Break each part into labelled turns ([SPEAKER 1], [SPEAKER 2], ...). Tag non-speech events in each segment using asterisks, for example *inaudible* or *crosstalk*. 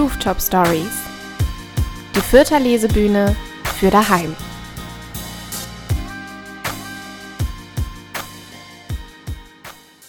[SPEAKER 1] Rooftop Stories. Die Fürther Lesebühne für daheim.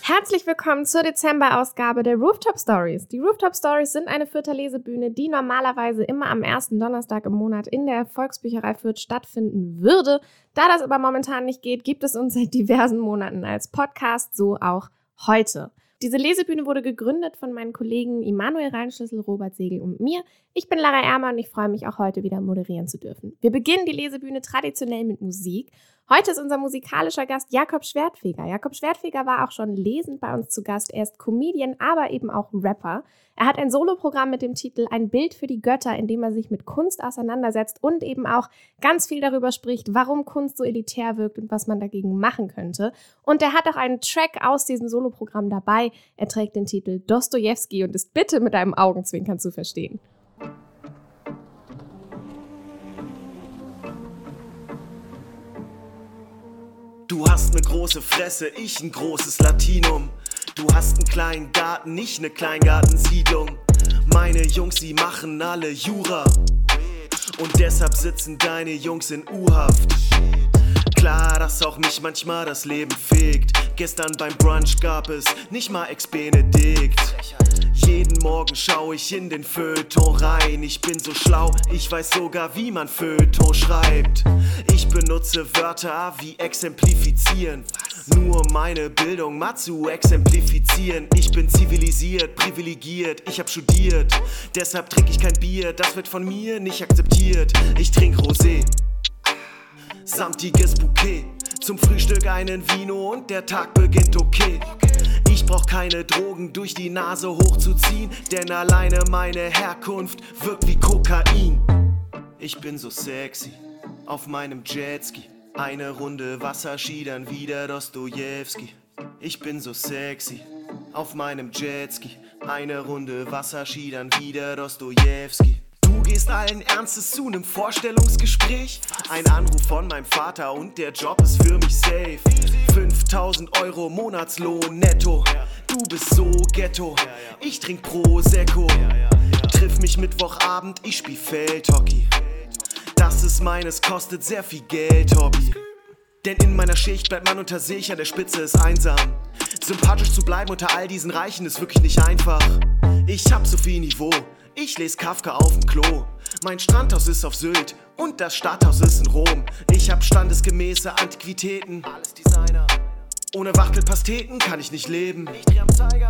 [SPEAKER 1] Herzlich willkommen zur Dezemberausgabe der Rooftop Stories. Die Rooftop Stories sind eine Fürther Lesebühne, die normalerweise immer am ersten Donnerstag im Monat in der Volksbücherei Fürth stattfinden würde. Da das aber momentan nicht geht, gibt es uns seit diversen Monaten als Podcast, so auch heute. Diese Lesebühne wurde gegründet von meinen Kollegen Immanuel Reinschlüssel, Robert Segel und mir. Ich bin Lara Ermer und ich freue mich auch heute wieder moderieren zu dürfen. Wir beginnen die Lesebühne traditionell mit Musik Heute ist unser musikalischer Gast Jakob Schwertfeger. Jakob Schwertfeger war auch schon lesend bei uns zu Gast. Er ist Comedian, aber eben auch Rapper. Er hat ein Soloprogramm mit dem Titel Ein Bild für die Götter, in dem er sich mit Kunst auseinandersetzt und eben auch ganz viel darüber spricht, warum Kunst so elitär wirkt und was man dagegen machen könnte. Und er hat auch einen Track aus diesem Soloprogramm dabei. Er trägt den Titel Dostoevsky und ist bitte mit einem Augenzwinkern zu verstehen.
[SPEAKER 2] Du hast ne große Fresse, ich ein großes Latinum. Du hast einen kleinen Garten, nicht ne Kleingartensiedlung. Meine Jungs, sie machen alle Jura. Und deshalb sitzen deine Jungs in U-Haft. Klar, dass auch mich manchmal das Leben fegt. Gestern beim Brunch gab es nicht mal Ex-Benedikt. Jeden Morgen schau ich in den Feuilleton rein. Ich bin so schlau, ich weiß sogar, wie man Feuilleton schreibt. Ich benutze Wörter wie exemplifizieren. Nur meine Bildung mal zu exemplifizieren. Ich bin zivilisiert, privilegiert, ich hab studiert. Deshalb trinke ich kein Bier, das wird von mir nicht akzeptiert. Ich trink Rosé, samtiges Bouquet. Zum Frühstück einen Vino und der Tag beginnt okay. Ich brauch keine Drogen durch die Nase hochzuziehen, denn alleine meine Herkunft wirkt wie Kokain. Ich bin so sexy auf meinem Jetski. Eine Runde Wasserski, dann wieder Dostojewski. Ich bin so sexy auf meinem Jetski. Eine Runde Wasserski, dann wieder Dostojewski. Gehst allen Ernstes zu nem Vorstellungsgespräch. Ein Anruf von meinem Vater und der Job ist für mich safe. 5000 Euro Monatslohn netto. Du bist so ghetto. Ich trink Prosecco. Triff mich Mittwochabend, ich spiel Feldhockey. Das ist meines, kostet sehr viel Geld, Hobby. Denn in meiner Schicht bleibt man unter sich, an der Spitze ist einsam. Sympathisch zu bleiben unter all diesen Reichen ist wirklich nicht einfach. Ich hab so viel Niveau, ich lese Kafka auf dem Klo. Mein Strandhaus ist auf Sylt und das Stadthaus ist in Rom. Ich hab standesgemäße Antiquitäten. Alles Designer. Ohne Wachtelpasteten kann ich nicht leben. Ich dreh am Zeiger.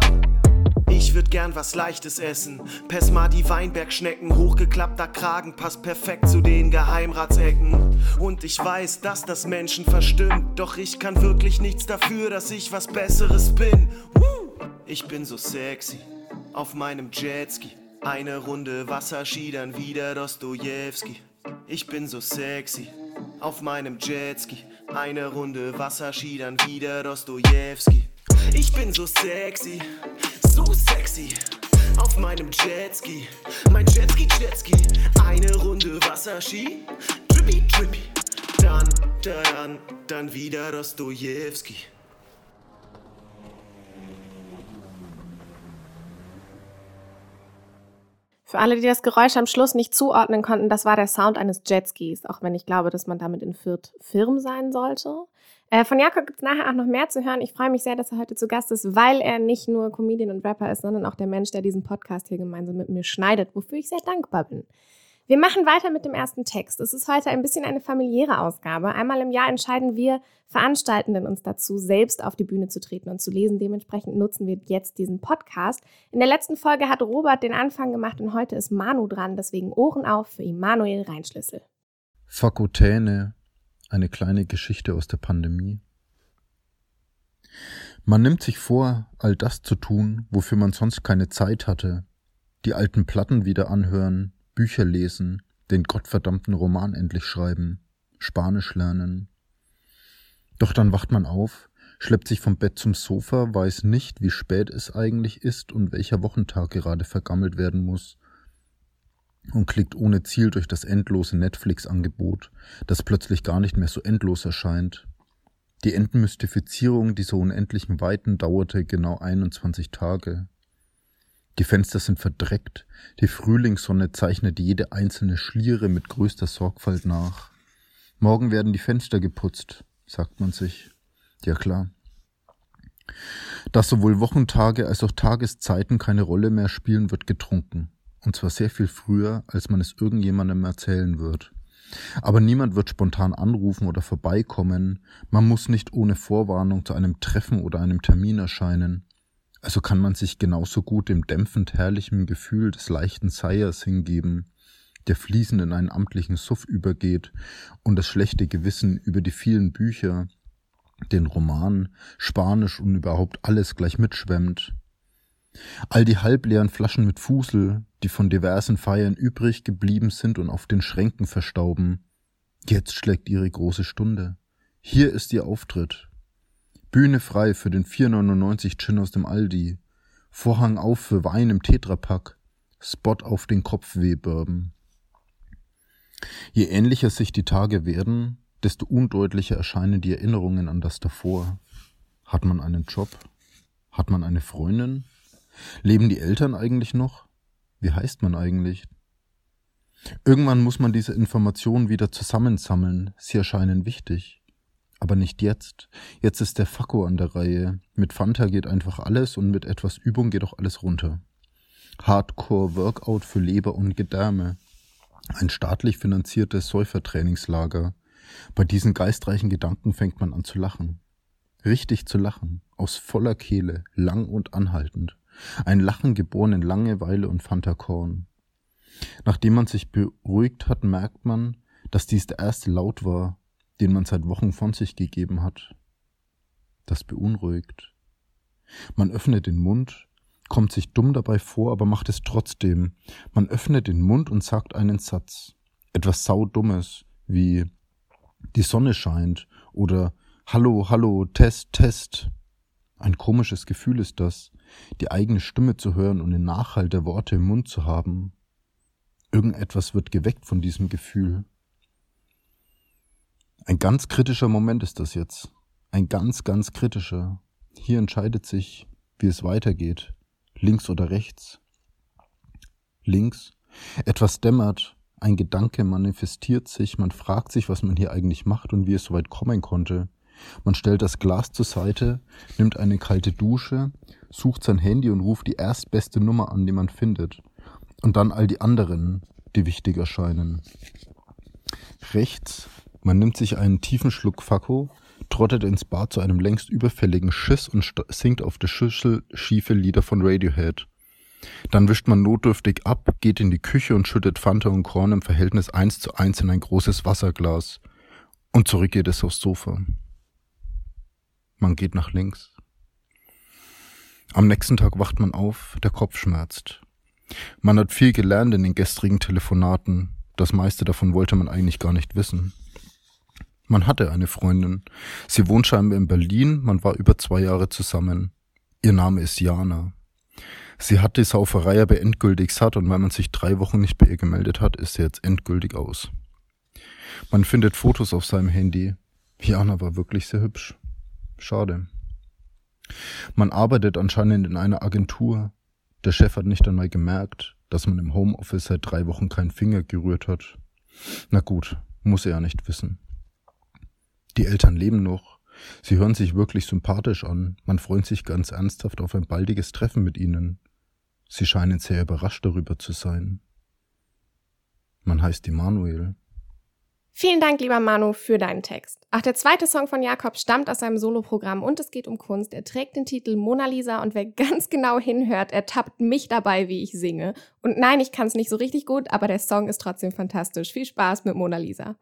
[SPEAKER 2] Ich würd gern was Leichtes essen. Pesma die Weinbergschnecken, hochgeklappter Kragen passt perfekt zu den Geheimratsecken. Und ich weiß, dass das Menschen verstimmt, doch ich kann wirklich nichts dafür, dass ich was Besseres bin. Ich bin so sexy auf meinem Jetski. Eine Runde Wasserski, dann wieder Dostojewski. Ich bin so sexy auf meinem Jetski. Eine Runde Wasserski, dann wieder Dostojewski. Ich bin so sexy, so sexy auf meinem Jetski. Mein Jetski, Jetski. Eine Runde Wasserski, drippy, drippy. Dann, dann, dann wieder Dostojewski.
[SPEAKER 1] Für alle, die das Geräusch am Schluss nicht zuordnen konnten, das war der Sound eines Jetskis, auch wenn ich glaube, dass man damit in Fürth firm sein sollte. Äh, von Jakob gibt es nachher auch noch mehr zu hören. Ich freue mich sehr, dass er heute zu Gast ist, weil er nicht nur Comedian und Rapper ist, sondern auch der Mensch, der diesen Podcast hier gemeinsam mit mir schneidet, wofür ich sehr dankbar bin. Wir machen weiter mit dem ersten Text. Es ist heute ein bisschen eine familiäre Ausgabe. Einmal im Jahr entscheiden wir Veranstaltenden uns dazu, selbst auf die Bühne zu treten und zu lesen. Dementsprechend nutzen wir jetzt diesen Podcast. In der letzten Folge hat Robert den Anfang gemacht und heute ist Manu dran. Deswegen Ohren auf für Immanuel Reinschlüssel.
[SPEAKER 3] Fakotäne, eine kleine Geschichte aus der Pandemie. Man nimmt sich vor, all das zu tun, wofür man sonst keine Zeit hatte. Die alten Platten wieder anhören, Bücher lesen, den gottverdammten Roman endlich schreiben, Spanisch lernen. Doch dann wacht man auf, schleppt sich vom Bett zum Sofa, weiß nicht, wie spät es eigentlich ist und welcher Wochentag gerade vergammelt werden muss und klickt ohne Ziel durch das endlose Netflix-Angebot, das plötzlich gar nicht mehr so endlos erscheint. Die Entmystifizierung dieser unendlichen Weiten dauerte genau 21 Tage. Die Fenster sind verdreckt, die Frühlingssonne zeichnet jede einzelne Schliere mit größter Sorgfalt nach. Morgen werden die Fenster geputzt, sagt man sich. Ja klar. Dass sowohl Wochentage als auch Tageszeiten keine Rolle mehr spielen, wird getrunken. Und zwar sehr viel früher, als man es irgendjemandem erzählen wird. Aber niemand wird spontan anrufen oder vorbeikommen. Man muss nicht ohne Vorwarnung zu einem Treffen oder einem Termin erscheinen. Also kann man sich genauso gut dem dämpfend herrlichen Gefühl des leichten Seiers hingeben, der fließend in einen amtlichen Suff übergeht und das schlechte Gewissen über die vielen Bücher, den Roman, Spanisch und überhaupt alles gleich mitschwemmt. All die halbleeren Flaschen mit Fusel, die von diversen Feiern übrig geblieben sind und auf den Schränken verstauben. Jetzt schlägt ihre große Stunde. Hier ist ihr Auftritt. Bühne frei für den 4,99 Gin aus dem Aldi. Vorhang auf für Wein im Tetrapack. Spot auf den Kopfwehbourbon. Je ähnlicher sich die Tage werden, desto undeutlicher erscheinen die Erinnerungen an das davor. Hat man einen Job? Hat man eine Freundin? Leben die Eltern eigentlich noch? Wie heißt man eigentlich? Irgendwann muss man diese Informationen wieder zusammensammeln. Sie erscheinen wichtig. Aber nicht jetzt. Jetzt ist der Fakko an der Reihe. Mit Fanta geht einfach alles und mit etwas Übung geht auch alles runter. Hardcore Workout für Leber und Gedärme. Ein staatlich finanziertes Säufertrainingslager. Bei diesen geistreichen Gedanken fängt man an zu lachen. Richtig zu lachen. Aus voller Kehle, lang und anhaltend. Ein Lachen geboren in Langeweile und Fantakorn. Nachdem man sich beruhigt hat, merkt man, dass dies der erste Laut war, den man seit Wochen von sich gegeben hat. Das beunruhigt. Man öffnet den Mund, kommt sich dumm dabei vor, aber macht es trotzdem. Man öffnet den Mund und sagt einen Satz. Etwas saudummes, wie die Sonne scheint oder Hallo, hallo, Test, Test. Ein komisches Gefühl ist das, die eigene Stimme zu hören und den Nachhall der Worte im Mund zu haben. Irgendetwas wird geweckt von diesem Gefühl. Ein ganz kritischer Moment ist das jetzt. Ein ganz, ganz kritischer. Hier entscheidet sich, wie es weitergeht. Links oder rechts. Links. Etwas dämmert. Ein Gedanke manifestiert sich. Man fragt sich, was man hier eigentlich macht und wie es so weit kommen konnte. Man stellt das Glas zur Seite, nimmt eine kalte Dusche, sucht sein Handy und ruft die erstbeste Nummer an, die man findet. Und dann all die anderen, die wichtig erscheinen. Rechts, man nimmt sich einen tiefen Schluck Fakko, trottet ins Bad zu einem längst überfälligen Schiss und singt auf der Schüssel schiefe Lieder von Radiohead. Dann wischt man notdürftig ab, geht in die Küche und schüttet Fanta und Korn im Verhältnis eins zu eins in ein großes Wasserglas. Und zurück geht es aufs Sofa. Man geht nach links. Am nächsten Tag wacht man auf, der Kopf schmerzt. Man hat viel gelernt in den gestrigen Telefonaten, das meiste davon wollte man eigentlich gar nicht wissen. Man hatte eine Freundin. Sie wohnt scheinbar in Berlin, man war über zwei Jahre zusammen. Ihr Name ist Jana. Sie hat die Sauferei aber endgültig satt und weil man sich drei Wochen nicht bei ihr gemeldet hat, ist sie jetzt endgültig aus. Man findet Fotos auf seinem Handy. Jana war wirklich sehr hübsch. Schade. Man arbeitet anscheinend in einer Agentur. Der Chef hat nicht einmal gemerkt, dass man im Homeoffice seit drei Wochen keinen Finger gerührt hat. Na gut, muss er ja nicht wissen. Die Eltern leben noch. Sie hören sich wirklich sympathisch an. Man freut sich ganz ernsthaft auf ein baldiges Treffen mit ihnen. Sie scheinen sehr überrascht darüber zu sein. Man heißt Immanuel.
[SPEAKER 1] Vielen Dank, lieber Manu, für deinen Text. Auch der zweite Song von Jakob stammt aus seinem Soloprogramm und es geht um Kunst. Er trägt den Titel Mona Lisa und wer *laughs* ganz genau hinhört, ertappt mich dabei, wie ich singe. Und nein, ich kann es nicht so richtig gut, aber der Song ist trotzdem fantastisch. Viel Spaß mit Mona Lisa.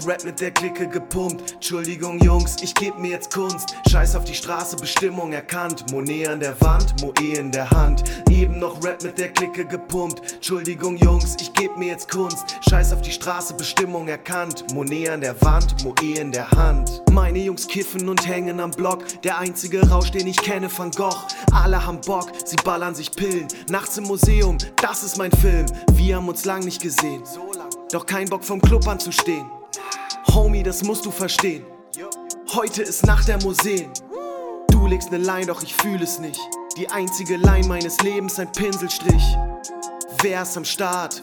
[SPEAKER 2] Noch Rap mit der Clique gepumpt. Entschuldigung, Jungs, ich geb mir jetzt Kunst. Scheiß auf die Straße, Bestimmung erkannt. Monet an der Wand, Moe in der Hand. Eben noch Rap mit der Clique gepumpt. Entschuldigung, Jungs, ich geb mir jetzt Kunst. Scheiß auf die Straße, Bestimmung erkannt. Monet an der Wand, Moe in der Hand. Meine Jungs kiffen und hängen am Block. Der einzige Rausch, den ich kenne, Van Gogh. Alle haben Bock, sie ballern sich Pillen. Nachts im Museum, das ist mein Film. Wir haben uns lang nicht gesehen. Doch kein Bock vom Club anzustehen. Homie, das musst du verstehen. Heute ist Nacht der Museen. Du legst ne Line, doch ich fühl es nicht. Die einzige Line meines Lebens, ein Pinselstrich. Wer ist am Start?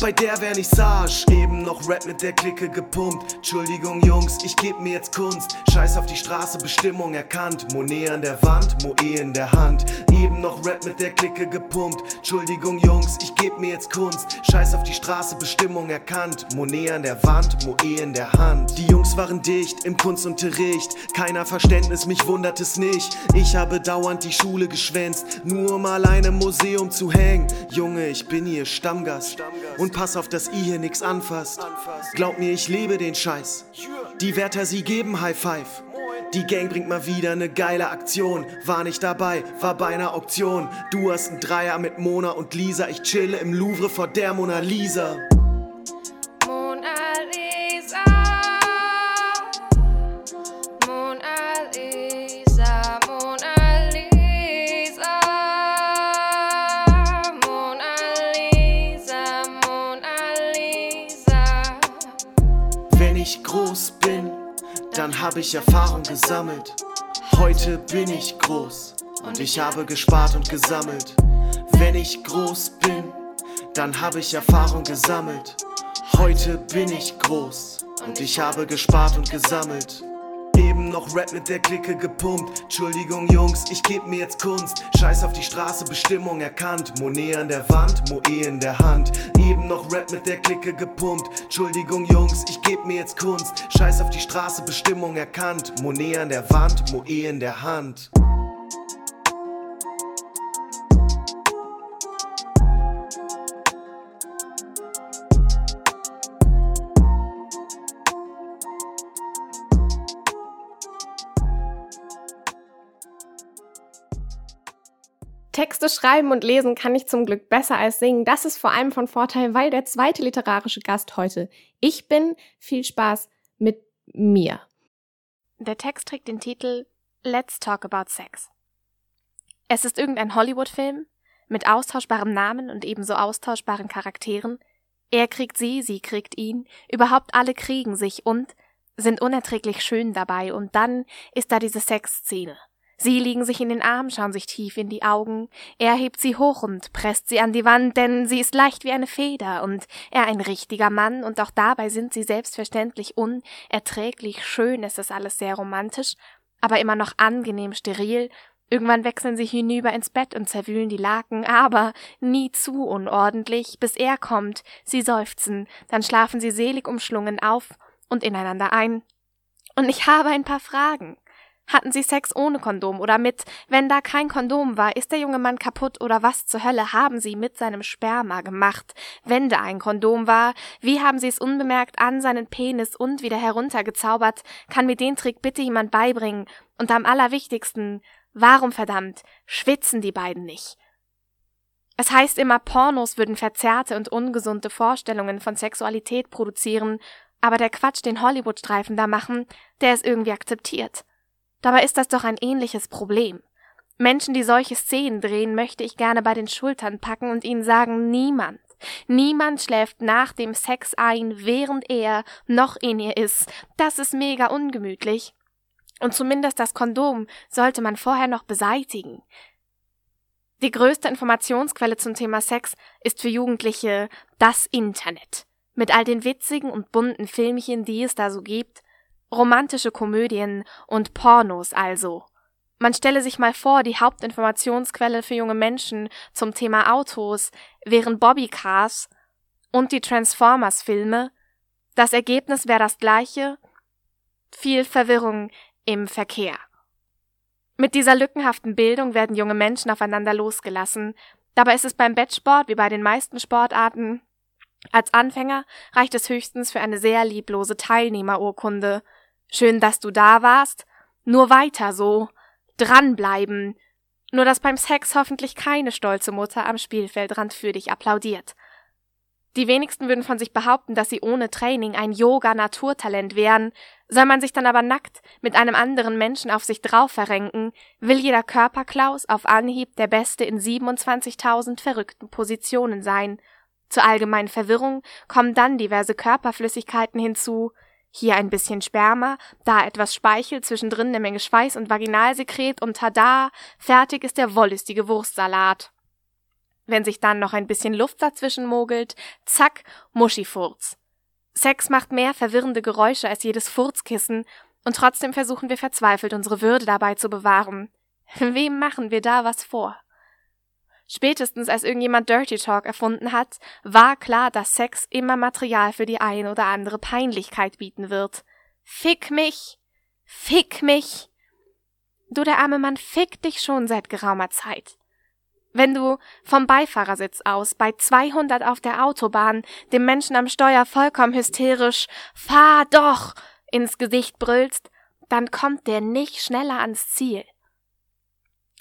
[SPEAKER 2] Bei der wär nicht Sage, eben noch Rap mit der Clique gepumpt. Entschuldigung, Jungs, ich geb mir jetzt Kunst. Scheiß auf die Straße, Bestimmung erkannt. Monet an der Wand, Moe in der Hand. Eben noch Rap mit der Clique gepumpt. Entschuldigung, Jungs, ich geb mir jetzt Kunst. Scheiß auf die Straße, Bestimmung erkannt. Monet an der Wand, Moe in der Hand. Die Jungs waren dicht im Kunstunterricht. Keiner Verständnis, mich wundert es nicht. Ich habe dauernd die Schule geschwänzt, nur um allein im Museum zu hängen. Junge, ich bin hier Stammgast. Und pass auf, dass ihr hier nix anfasst. Glaub mir, ich liebe den Scheiß. Die Wärter, sie geben High Five. Die Gang bringt mal wieder ne geile Aktion. War nicht dabei, war bei einer Auktion. Du hast einen Dreier mit Mona und Lisa. Ich chille im Louvre vor der Mona Lisa.
[SPEAKER 1] Mona Lisa. Mona Lisa.
[SPEAKER 2] Dann hab ich Erfahrung gesammelt. Heute bin ich groß und ich habe gespart und gesammelt. Wenn ich groß bin, dann habe ich Erfahrung gesammelt. Heute bin ich groß und ich habe gespart und gesammelt. Eben noch Rap mit der Clique gepumpt. Entschuldigung, Jungs, ich geb mir jetzt Kunst. Scheiß auf die Straße, Bestimmung erkannt. Monet an der Wand, Moe in der Hand. Eben noch Rap mit der Clique gepumpt. Entschuldigung, Jungs, ich geb mir jetzt Kunst. Scheiß auf die Straße, Bestimmung erkannt. Monet an der Wand, Moe in der Hand.
[SPEAKER 1] Texte schreiben und lesen kann ich zum Glück besser als singen. Das ist vor allem von Vorteil, weil der zweite literarische Gast heute ich bin. Viel Spaß mit mir. Der Text trägt den Titel Let's Talk About Sex. Es ist irgendein Hollywood-Film mit austauschbarem Namen und ebenso austauschbaren Charakteren. Er kriegt sie, sie kriegt ihn, überhaupt alle kriegen sich und sind unerträglich schön dabei und dann ist da diese Sexszene. Sie liegen sich in den Armen, schauen sich tief in die Augen. Er hebt sie hoch und presst sie an die Wand, denn sie ist leicht wie eine Feder und er ein richtiger Mann und auch dabei sind sie selbstverständlich unerträglich schön. Es ist alles sehr romantisch, aber immer noch angenehm steril. Irgendwann wechseln sie hinüber ins Bett und zerwühlen die Laken, aber nie zu unordentlich, bis er kommt. Sie seufzen, dann schlafen sie selig umschlungen auf und ineinander ein. Und ich habe ein paar Fragen. Hatten sie Sex ohne Kondom oder mit? Wenn da kein Kondom war, ist der junge Mann kaputt oder was zur Hölle haben sie mit seinem Sperma gemacht? Wenn da ein Kondom war, wie haben sie es unbemerkt an seinen Penis und wieder heruntergezaubert? Kann mir den Trick bitte jemand beibringen? Und am allerwichtigsten, warum verdammt schwitzen die beiden nicht? Es heißt immer, Pornos würden verzerrte und ungesunde Vorstellungen von Sexualität produzieren, aber der Quatsch, den Hollywood-Streifen da machen, der ist irgendwie akzeptiert. Dabei ist das doch ein ähnliches Problem. Menschen, die solche Szenen drehen, möchte ich gerne bei den Schultern packen und ihnen sagen, niemand, niemand schläft nach dem Sex ein, während er noch in ihr ist. Das ist mega ungemütlich. Und zumindest das Kondom sollte man vorher noch beseitigen. Die größte Informationsquelle zum Thema Sex ist für Jugendliche das Internet. Mit all den witzigen und bunten Filmchen, die es da so gibt, Romantische Komödien und Pornos also. Man stelle sich mal vor, die Hauptinformationsquelle für junge Menschen zum Thema Autos wären Bobbycars und die Transformers-Filme. Das Ergebnis wäre das gleiche, viel Verwirrung im Verkehr. Mit dieser lückenhaften Bildung werden junge Menschen aufeinander losgelassen. Dabei ist es beim Bettsport wie bei den meisten Sportarten Als Anfänger reicht es höchstens für eine sehr lieblose Teilnehmerurkunde. Schön, dass du da warst. Nur weiter so. Dranbleiben. Nur dass beim Sex hoffentlich keine stolze Mutter am Spielfeldrand für dich applaudiert. Die wenigsten würden von sich behaupten, dass sie ohne Training ein Yoga-Naturtalent wären. Soll man sich dann aber nackt mit einem anderen Menschen auf sich drauf verrenken, will jeder Körperklaus auf Anhieb der Beste in 27.000 verrückten Positionen sein. Zur allgemeinen Verwirrung kommen dann diverse Körperflüssigkeiten hinzu, hier ein bisschen Sperma, da etwas Speichel, zwischendrin eine Menge Schweiß und Vaginalsekret und tada, fertig ist der wollüstige Wurstsalat. Wenn sich dann noch ein bisschen Luft dazwischen mogelt, zack, Muschifurz. Sex macht mehr verwirrende Geräusche als jedes Furzkissen, und trotzdem versuchen wir verzweifelt unsere Würde dabei zu bewahren. Wem machen wir da was vor? Spätestens als irgendjemand Dirty Talk erfunden hat, war klar, dass Sex immer Material für die ein oder andere Peinlichkeit bieten wird. Fick mich! Fick mich! Du, der arme Mann, fick dich schon seit geraumer Zeit. Wenn du vom Beifahrersitz aus bei 200 auf der Autobahn dem Menschen am Steuer vollkommen hysterisch Fahr doch ins Gesicht brüllst, dann kommt der nicht schneller ans Ziel.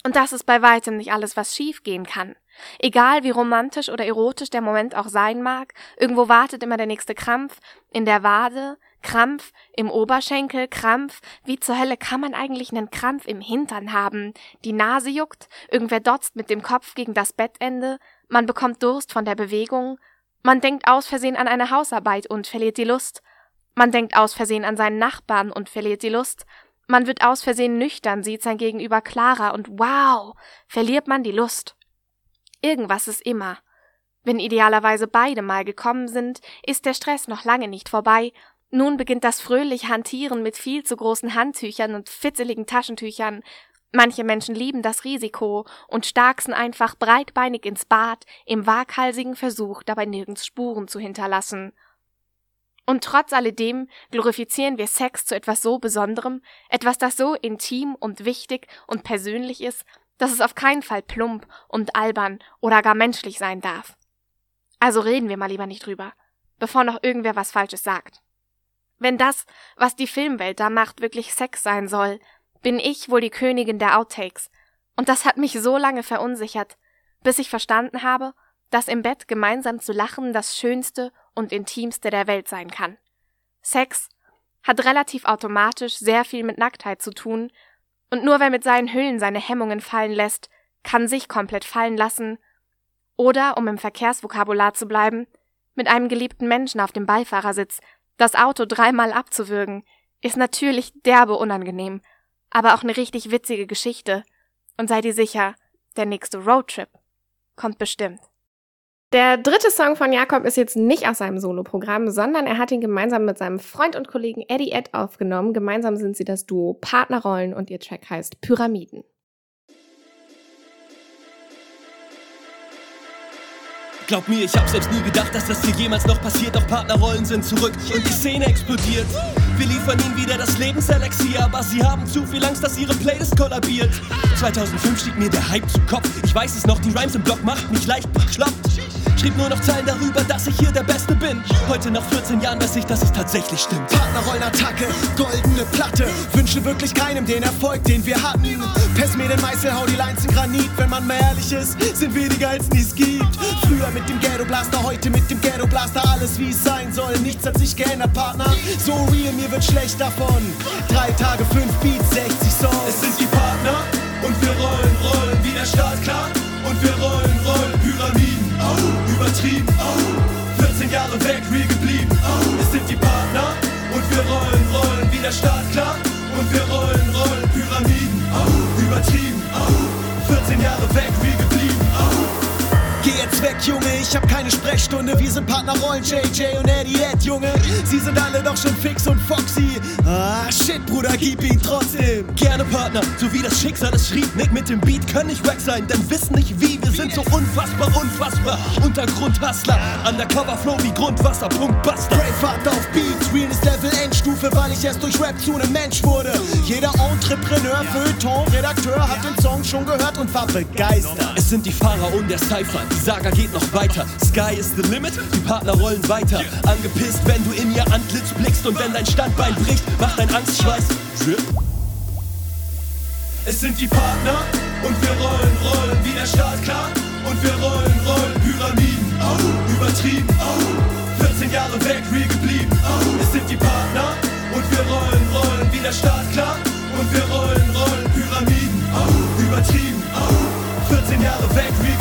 [SPEAKER 1] Und das ist bei weitem nicht alles, was schiefgehen kann. Egal wie romantisch oder erotisch der Moment auch sein mag, irgendwo wartet immer der nächste Krampf in der Wade, Krampf im Oberschenkel, Krampf. Wie zur Hölle kann man eigentlich einen Krampf im Hintern haben? Die Nase juckt, irgendwer dotzt mit dem Kopf gegen das Bettende, man bekommt Durst von der Bewegung, man denkt aus Versehen an eine Hausarbeit und verliert die Lust, man denkt aus Versehen an seinen Nachbarn und verliert die Lust, man wird aus Versehen nüchtern, sieht sein Gegenüber klarer und wow, verliert man die Lust. Irgendwas ist immer. Wenn idealerweise beide mal gekommen sind, ist der Stress noch lange nicht vorbei nun beginnt das fröhliche Hantieren mit viel zu großen Handtüchern und fitzeligen Taschentüchern. Manche Menschen lieben das Risiko und starksen einfach breitbeinig ins Bad im waghalsigen Versuch, dabei nirgends Spuren zu hinterlassen. Und trotz alledem glorifizieren wir Sex zu etwas so Besonderem, etwas, das so intim und wichtig und persönlich ist, dass es auf keinen Fall plump und albern oder gar menschlich sein darf. Also reden wir mal lieber nicht drüber, bevor noch irgendwer was Falsches sagt. Wenn das, was die Filmwelt da macht, wirklich Sex sein soll, bin ich wohl die Königin der Outtakes. Und das hat mich so lange verunsichert, bis ich verstanden habe, dass im Bett gemeinsam zu lachen das Schönste und Intimste der Welt sein kann. Sex hat relativ automatisch sehr viel mit Nacktheit zu tun, und nur wer mit seinen Hüllen seine Hemmungen fallen lässt, kann sich komplett fallen lassen, oder, um im Verkehrsvokabular zu bleiben, mit einem geliebten Menschen auf dem Beifahrersitz das Auto dreimal abzuwürgen, ist natürlich derbe unangenehm, aber auch eine richtig witzige Geschichte. Und sei dir sicher, der nächste Roadtrip kommt bestimmt. Der dritte Song von Jakob ist jetzt nicht aus seinem Soloprogramm, sondern er hat ihn gemeinsam mit seinem Freund und Kollegen Eddie Ed aufgenommen. Gemeinsam sind sie das Duo Partnerrollen und ihr Track heißt Pyramiden.
[SPEAKER 4] Glaub mir, ich hab selbst nie gedacht, dass das hier jemals noch passiert. Doch Partnerrollen sind zurück und die Szene explodiert. Wir liefern ihnen wieder das Lebenselixier, aber sie haben zu viel Angst, dass ihre Playlist kollabiert. 2005 stieg mir der Hype zu Kopf. Ich weiß es noch, die Rhymes im Block macht mich leicht bekloppt. Schrieb nur noch Zeilen darüber, dass ich hier der Beste bin. Heute nach 14 Jahren weiß ich, dass es tatsächlich stimmt.
[SPEAKER 2] Partnerrollenattacke, goldene Platte. Wünsche wirklich keinem den Erfolg, den wir hatten. Pest mir den Meißel, hau die Lines in Granit. Wenn man mal ehrlich ist, sind die geilsten, die es gibt. Früher mit dem Ghetto Blaster, heute mit dem Ghetto Blaster. Alles wie es sein soll, nichts hat sich geändert, Partner. So real, mir wird schlecht davon. Drei Tage, fünf Beats, 60 Songs.
[SPEAKER 4] Es sind die Partner und wir rollen, rollen wie der Start klar. Und wir rollen, rollen Pyramiden. Oh, übertrieben. Oh, 14 Jahre weg, real geblieben. Oh, es sind die Partner und wir rollen, rollen wie der Start klar. Und wir rollen, rollen Pyramiden. Oh, übertrieben. Oh, 14 Jahre weg, real geblieben. Oh.
[SPEAKER 2] Geh jetzt weg, Junge, ich hab keine Sprechstunde. Wir sind Partnerrollen, JJ und Eddie Ed, Junge. Sie sind alle doch schon fix und foxy. Ah, shit,
[SPEAKER 4] Bruder, gib ihn trotzdem. Gerne Partner, so wie das Schicksal es schrieb. Nick mit dem Beat können nicht wack sein, denn wissen nicht wie. Sind so unfassbar, unfassbar. Untergrundhustler, Undercover Flow wie Grundwasser, Punkt, Buster.
[SPEAKER 2] Braveheart auf Beats, Realness Level Endstufe, weil ich erst durch Rap zu einem Mensch wurde. Jeder Entrepreneur, Feuilleton, Redakteur hat den Song schon gehört und war begeistert.
[SPEAKER 4] Es sind die Fahrer und der Cypher, die Saga geht noch weiter. Sky is the limit, die Partner rollen weiter. Angepisst, wenn du in ihr Antlitz blickst und wenn dein Standbein bricht, macht dein Angstschweiß. Drip. Es sind die Partner und wir rollen, rollen wie der Staat, klar. Und wir rollen, rollen Pyramiden, oh, übertrieben, oh. 14 Jahre weg, real geblieben, oh. Es sind die Partner und wir rollen, rollen wie der Staat, klar. Und wir rollen, rollen Pyramiden, oh, übertrieben, oh. 14 Jahre weg, real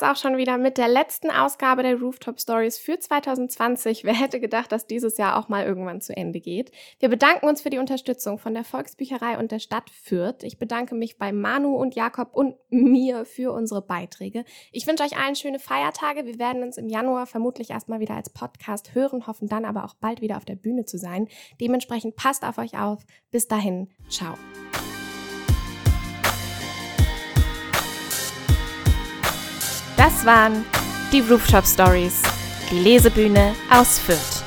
[SPEAKER 1] war's auch schon wieder mit der letzten Ausgabe der Rooftop Stories für 2020. Wer hätte gedacht, dass dieses Jahr auch mal irgendwann zu Ende geht? Wir bedanken uns für die Unterstützung von der Volksbücherei und der Stadt Fürth. Ich bedanke mich bei Manu und Jakob und mir für unsere Beiträge. Ich wünsche euch allen schöne Feiertage. Wir werden uns im Januar vermutlich erstmal wieder als Podcast hören, hoffen dann aber auch bald wieder auf der Bühne zu sein. Dementsprechend passt auf euch auf. Bis dahin, ciao. Das waren die Rooftop Stories, die Lesebühne aus Fürth.